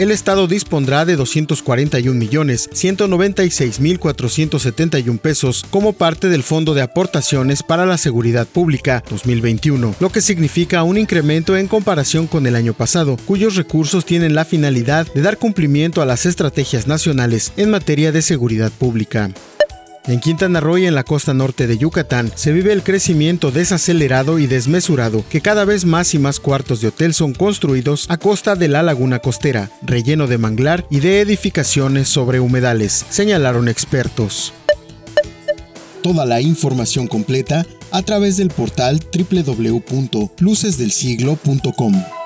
el Estado dispondrá de 241.196.471 pesos como parte del Fondo de Aportaciones para la Seguridad Pública 2021, lo que significa un incremento en comparación con el año pasado, cuyos recursos tienen la finalidad de dar cumplimiento a las estrategias nacionales en materia de seguridad pública. En Quintana Roo y en la costa norte de Yucatán se vive el crecimiento desacelerado y desmesurado que cada vez más y más cuartos de hotel son construidos a costa de la laguna costera, relleno de manglar y de edificaciones sobre humedales, señalaron expertos. Toda la información completa a través del portal www.lucesdelsiglo.com.